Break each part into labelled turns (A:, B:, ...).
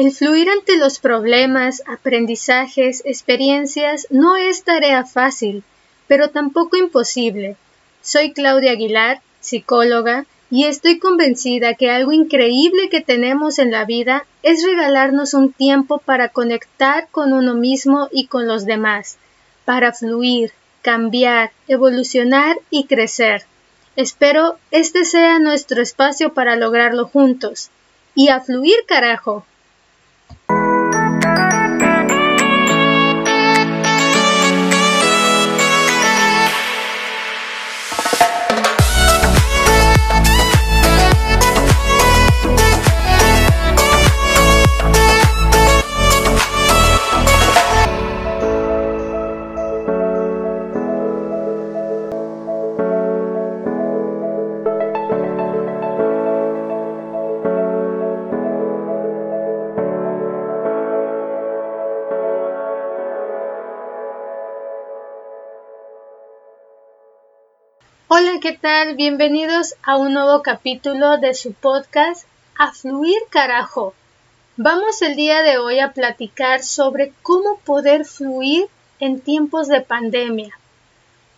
A: El fluir ante los problemas, aprendizajes, experiencias no es tarea fácil, pero tampoco imposible. Soy Claudia Aguilar, psicóloga, y estoy convencida que algo increíble que tenemos en la vida es regalarnos un tiempo para conectar con uno mismo y con los demás, para fluir, cambiar, evolucionar y crecer. Espero este sea nuestro espacio para lograrlo juntos. Y a fluir, carajo. ¿Qué tal? Bienvenidos a un nuevo capítulo de su podcast A Fluir Carajo. Vamos el día de hoy a platicar sobre cómo poder fluir en tiempos de pandemia.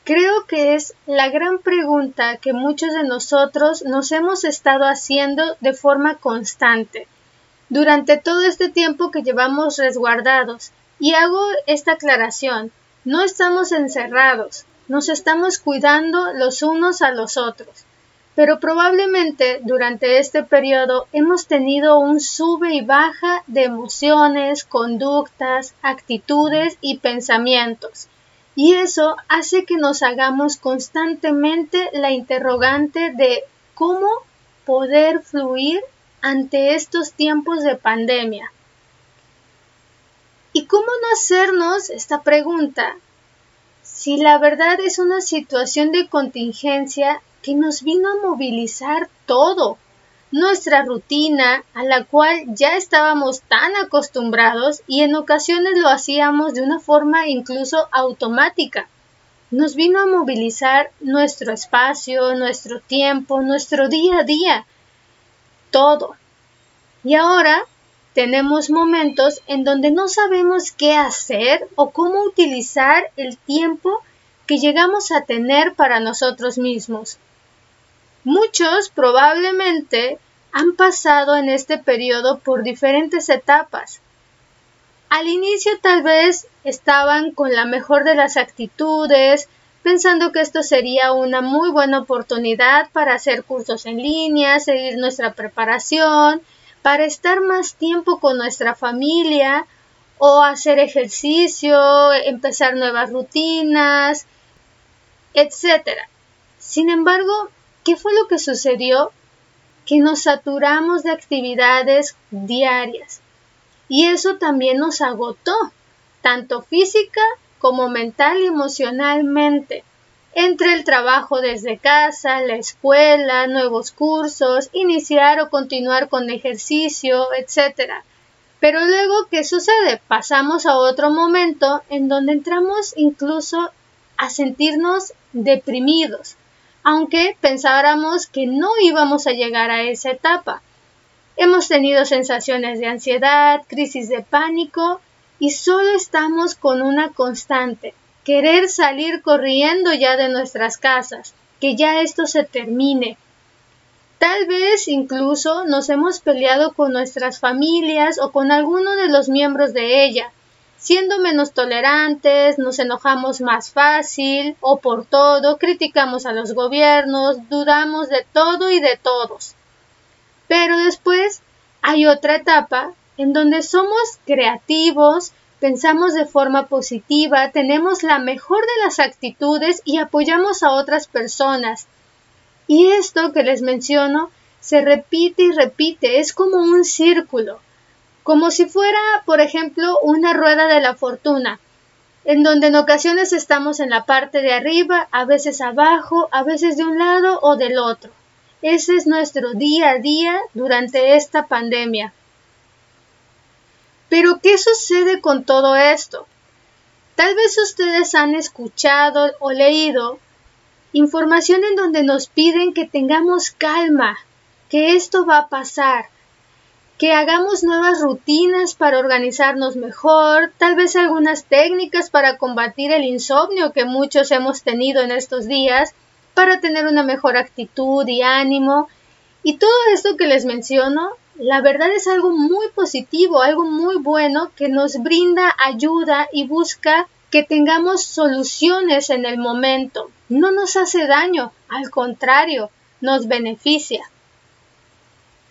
A: Creo que es la gran pregunta que muchos de nosotros nos hemos estado haciendo de forma constante durante todo este tiempo que llevamos resguardados. Y hago esta aclaración, no estamos encerrados, nos estamos cuidando los unos a los otros. Pero probablemente durante este periodo hemos tenido un sube y baja de emociones, conductas, actitudes y pensamientos. Y eso hace que nos hagamos constantemente la interrogante de cómo poder fluir ante estos tiempos de pandemia. ¿Y cómo no hacernos esta pregunta si la verdad es una situación de contingencia que nos vino a movilizar todo, nuestra rutina a la cual ya estábamos tan acostumbrados y en ocasiones lo hacíamos de una forma incluso automática. Nos vino a movilizar nuestro espacio, nuestro tiempo, nuestro día a día, todo. Y ahora tenemos momentos en donde no sabemos qué hacer o cómo utilizar el tiempo que llegamos a tener para nosotros mismos. Muchos probablemente han pasado en este periodo por diferentes etapas. Al inicio tal vez estaban con la mejor de las actitudes, pensando que esto sería una muy buena oportunidad para hacer cursos en línea, seguir nuestra preparación, para estar más tiempo con nuestra familia o hacer ejercicio, empezar nuevas rutinas, etc. Sin embargo, ¿qué fue lo que sucedió? Que nos saturamos de actividades diarias y eso también nos agotó, tanto física como mental y emocionalmente entre el trabajo desde casa, la escuela, nuevos cursos, iniciar o continuar con ejercicio, etc. Pero luego, ¿qué sucede? Pasamos a otro momento en donde entramos incluso a sentirnos deprimidos, aunque pensáramos que no íbamos a llegar a esa etapa. Hemos tenido sensaciones de ansiedad, crisis de pánico y solo estamos con una constante, querer salir corriendo ya de nuestras casas, que ya esto se termine. Tal vez incluso nos hemos peleado con nuestras familias o con alguno de los miembros de ella, siendo menos tolerantes, nos enojamos más fácil o por todo, criticamos a los gobiernos, dudamos de todo y de todos. Pero después hay otra etapa en donde somos creativos, pensamos de forma positiva, tenemos la mejor de las actitudes y apoyamos a otras personas. Y esto que les menciono se repite y repite, es como un círculo, como si fuera, por ejemplo, una rueda de la fortuna, en donde en ocasiones estamos en la parte de arriba, a veces abajo, a veces de un lado o del otro. Ese es nuestro día a día durante esta pandemia. Pero, ¿qué sucede con todo esto? Tal vez ustedes han escuchado o leído información en donde nos piden que tengamos calma, que esto va a pasar, que hagamos nuevas rutinas para organizarnos mejor, tal vez algunas técnicas para combatir el insomnio que muchos hemos tenido en estos días, para tener una mejor actitud y ánimo. Y todo esto que les menciono, la verdad es algo muy positivo, algo muy bueno que nos brinda ayuda y busca que tengamos soluciones en el momento. No nos hace daño, al contrario, nos beneficia.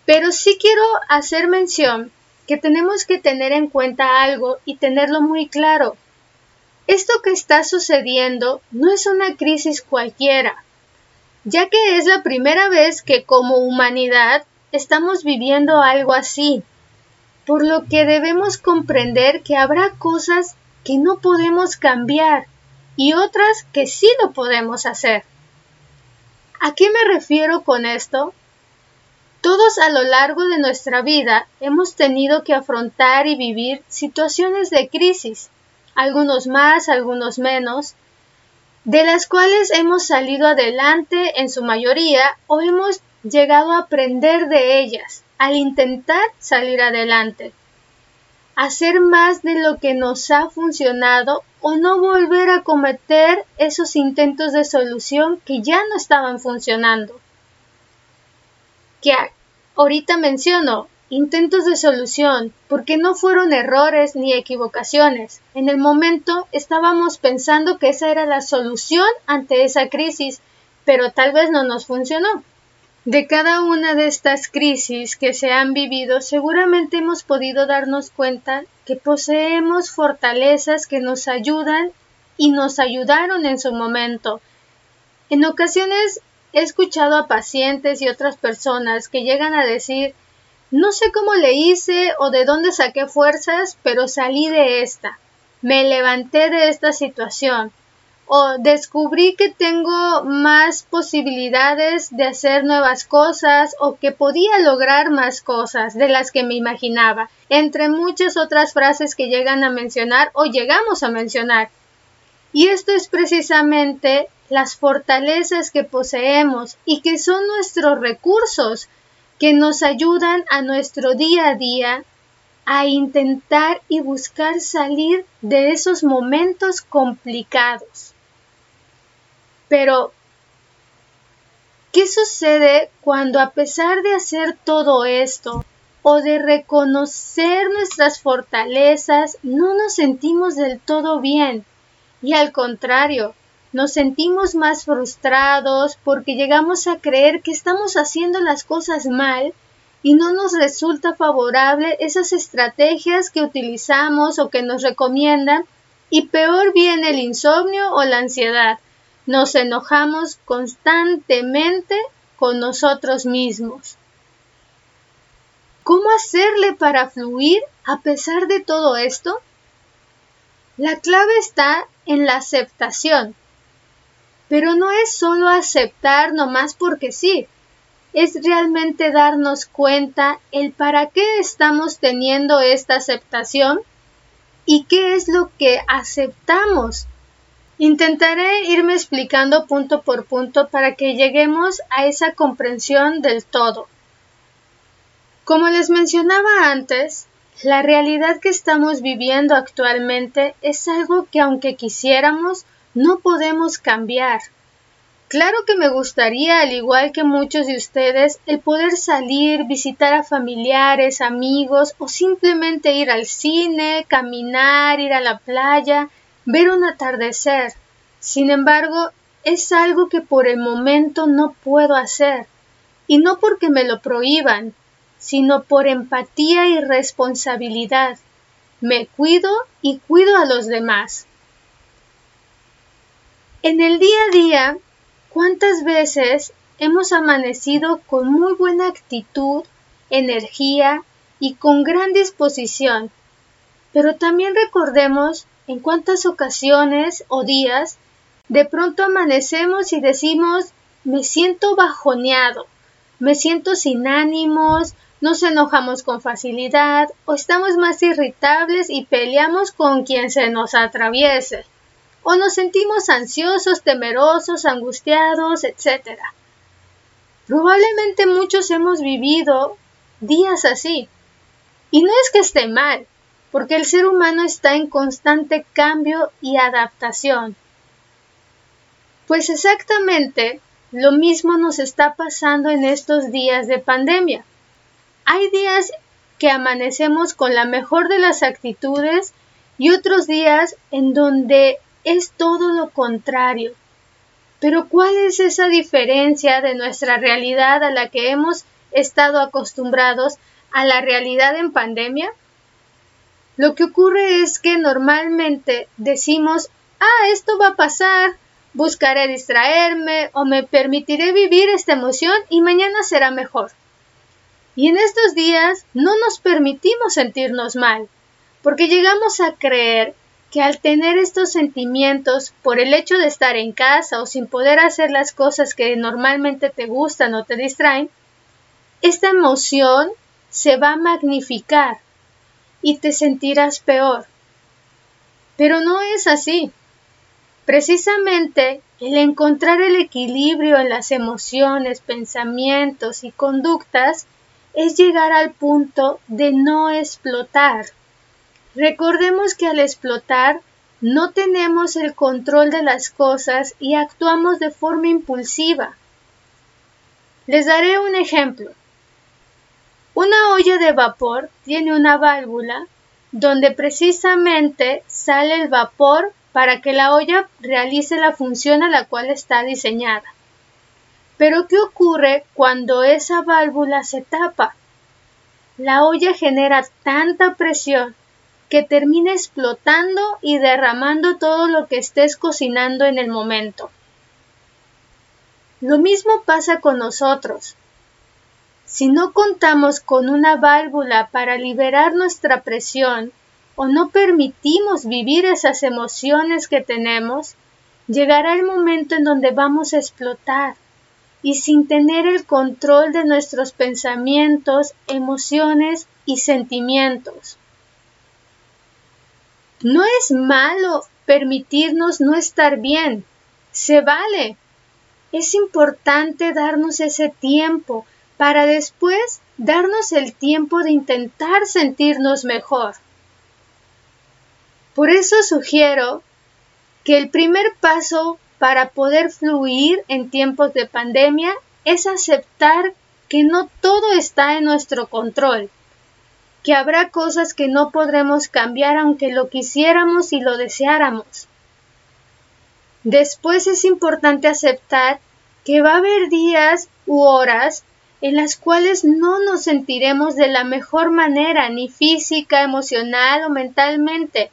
A: Pero sí quiero hacer mención que tenemos que tener en cuenta algo y tenerlo muy claro. Esto que está sucediendo no es una crisis cualquiera, ya que es la primera vez que como humanidad estamos viviendo algo así, por lo que debemos comprender que habrá cosas que no podemos cambiar y otras que sí lo podemos hacer. ¿A qué me refiero con esto? Todos a lo largo de nuestra vida hemos tenido que afrontar y vivir situaciones de crisis, algunos más, algunos menos, de las cuales hemos salido adelante en su mayoría o hemos llegado a aprender de ellas al intentar salir adelante, hacer más de lo que nos ha funcionado o no volver a cometer esos intentos de solución que ya no estaban funcionando que ahorita menciono, intentos de solución, porque no fueron errores ni equivocaciones. En el momento estábamos pensando que esa era la solución ante esa crisis, pero tal vez no nos funcionó. De cada una de estas crisis que se han vivido, seguramente hemos podido darnos cuenta que poseemos fortalezas que nos ayudan y nos ayudaron en su momento. En ocasiones He escuchado a pacientes y otras personas que llegan a decir no sé cómo le hice o de dónde saqué fuerzas, pero salí de esta. Me levanté de esta situación. O descubrí que tengo más posibilidades de hacer nuevas cosas o que podía lograr más cosas de las que me imaginaba, entre muchas otras frases que llegan a mencionar o llegamos a mencionar. Y esto es precisamente las fortalezas que poseemos y que son nuestros recursos que nos ayudan a nuestro día a día a intentar y buscar salir de esos momentos complicados. Pero, ¿qué sucede cuando a pesar de hacer todo esto o de reconocer nuestras fortalezas no nos sentimos del todo bien? Y al contrario, nos sentimos más frustrados porque llegamos a creer que estamos haciendo las cosas mal y no nos resulta favorable esas estrategias que utilizamos o que nos recomiendan y peor viene el insomnio o la ansiedad. Nos enojamos constantemente con nosotros mismos. ¿Cómo hacerle para fluir a pesar de todo esto? La clave está en la aceptación. Pero no es solo aceptar nomás porque sí, es realmente darnos cuenta el para qué estamos teniendo esta aceptación y qué es lo que aceptamos. Intentaré irme explicando punto por punto para que lleguemos a esa comprensión del todo. Como les mencionaba antes, la realidad que estamos viviendo actualmente es algo que aunque quisiéramos, no podemos cambiar. Claro que me gustaría, al igual que muchos de ustedes, el poder salir, visitar a familiares, amigos o simplemente ir al cine, caminar, ir a la playa, ver un atardecer. Sin embargo, es algo que por el momento no puedo hacer. Y no porque me lo prohíban, sino por empatía y responsabilidad. Me cuido y cuido a los demás. En el día a día, ¿cuántas veces hemos amanecido con muy buena actitud, energía y con gran disposición? Pero también recordemos en cuántas ocasiones o días de pronto amanecemos y decimos me siento bajoneado, me siento sin ánimos, nos enojamos con facilidad o estamos más irritables y peleamos con quien se nos atraviese o nos sentimos ansiosos, temerosos, angustiados, etc. Probablemente muchos hemos vivido días así, Y no es que esté mal, porque el ser humano está en constante cambio y adaptación. Pues exactamente lo mismo nos está pasando en estos días de pandemia. Hay días que amanecemos con la mejor de las actitudes y otros días en donde es todo lo contrario. Pero ¿cuál es esa diferencia de nuestra realidad a la que hemos estado acostumbrados a la realidad en pandemia? Lo que ocurre es que normalmente decimos, ah, esto va a pasar, buscaré distraerme o me permitiré vivir esta emoción y mañana será mejor. Y en estos días no nos permitimos sentirnos mal, porque llegamos a creer que al tener estos sentimientos por el hecho de estar en casa o sin poder hacer las cosas que normalmente te gustan o te distraen, esta emoción se va a magnificar y te sentirás peor. Pero no es así. Precisamente el encontrar el equilibrio en las emociones, pensamientos y conductas es llegar al punto de no explotar. Recordemos que al explotar no tenemos el control de las cosas y actuamos de forma impulsiva. Les daré un ejemplo. Una olla de vapor tiene una válvula donde precisamente sale el vapor para que la olla realice la función a la cual está diseñada. Pero ¿qué ocurre cuando esa válvula se tapa? La olla genera tanta presión que termina explotando y derramando todo lo que estés cocinando en el momento. Lo mismo pasa con nosotros. Si no contamos con una válvula para liberar nuestra presión o no permitimos vivir esas emociones que tenemos, llegará el momento en donde vamos a explotar y sin tener el control de nuestros pensamientos, emociones y sentimientos. No es malo permitirnos no estar bien, se vale. Es importante darnos ese tiempo para después darnos el tiempo de intentar sentirnos mejor. Por eso sugiero que el primer paso para poder fluir en tiempos de pandemia es aceptar que no todo está en nuestro control que habrá cosas que no podremos cambiar aunque lo quisiéramos y lo deseáramos. Después es importante aceptar que va a haber días u horas en las cuales no nos sentiremos de la mejor manera, ni física, emocional o mentalmente.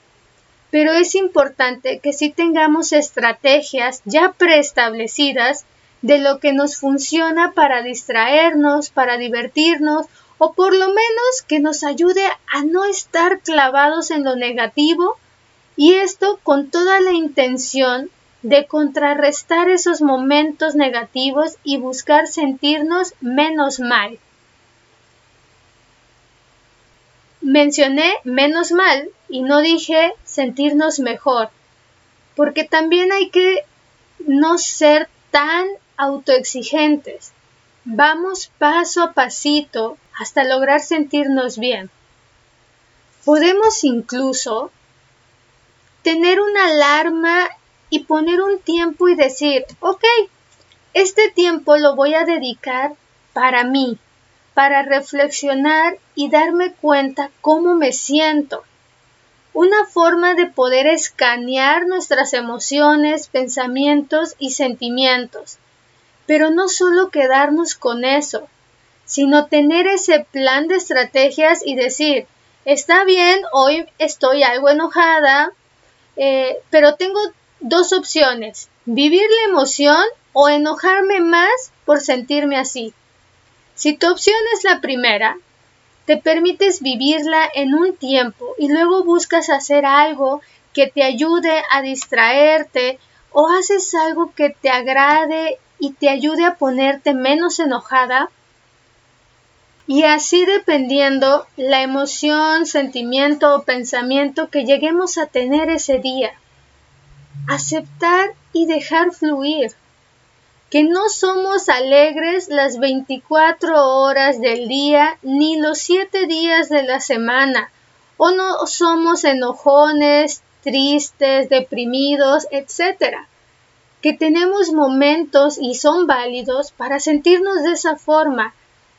A: Pero es importante que sí tengamos estrategias ya preestablecidas de lo que nos funciona para distraernos, para divertirnos o por lo menos que nos ayude a no estar clavados en lo negativo y esto con toda la intención de contrarrestar esos momentos negativos y buscar sentirnos menos mal. Mencioné menos mal y no dije sentirnos mejor, porque también hay que no ser tan autoexigentes. Vamos paso a pasito hasta lograr sentirnos bien. Podemos incluso tener una alarma y poner un tiempo y decir, ok, este tiempo lo voy a dedicar para mí, para reflexionar y darme cuenta cómo me siento. Una forma de poder escanear nuestras emociones, pensamientos y sentimientos. Pero no solo quedarnos con eso, sino tener ese plan de estrategias y decir, está bien, hoy estoy algo enojada, eh, pero tengo dos opciones, vivir la emoción o enojarme más por sentirme así. Si tu opción es la primera, te permites vivirla en un tiempo y luego buscas hacer algo que te ayude a distraerte o haces algo que te agrade y te ayude a ponerte menos enojada, y así dependiendo la emoción, sentimiento o pensamiento que lleguemos a tener ese día. Aceptar y dejar fluir. que no somos alegres las 24 horas del día ni los 7 días de la semana, o no somos enojones, tristes, deprimidos, etc. Que tenemos momentos y son válidos para sentirnos de esa forma,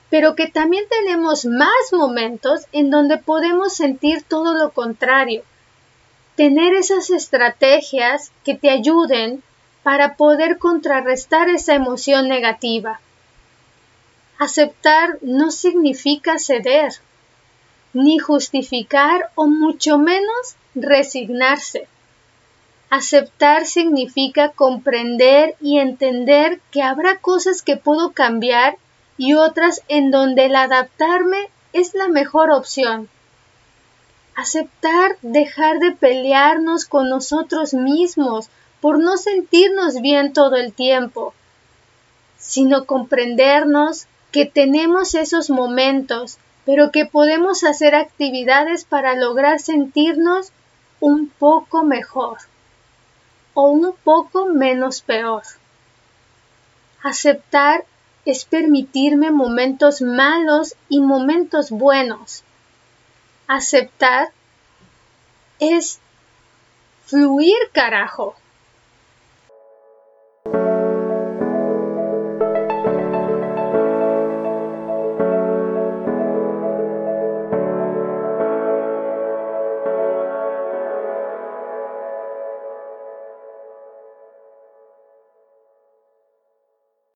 A: pero que también tenemos más momentos en donde podemos sentir todo lo contrario. Tener esas estrategias que te ayuden para poder contrarrestar esa emoción negativa. Aceptar no significa ceder, ni justificar o mucho menos resignarse. Aceptar significa comprender y entender que habrá cosas que puedo cambiar y otras en donde el adaptarme es la mejor opción. Aceptar dejar de pelearnos con nosotros mismos por no sentirnos bien todo el tiempo, sino comprendernos que tenemos esos momentos, pero que podemos hacer actividades para lograr sentirnos un poco mejor o un poco menos peor. Aceptar es permitirme momentos malos y momentos buenos. Aceptar es fluir, carajo.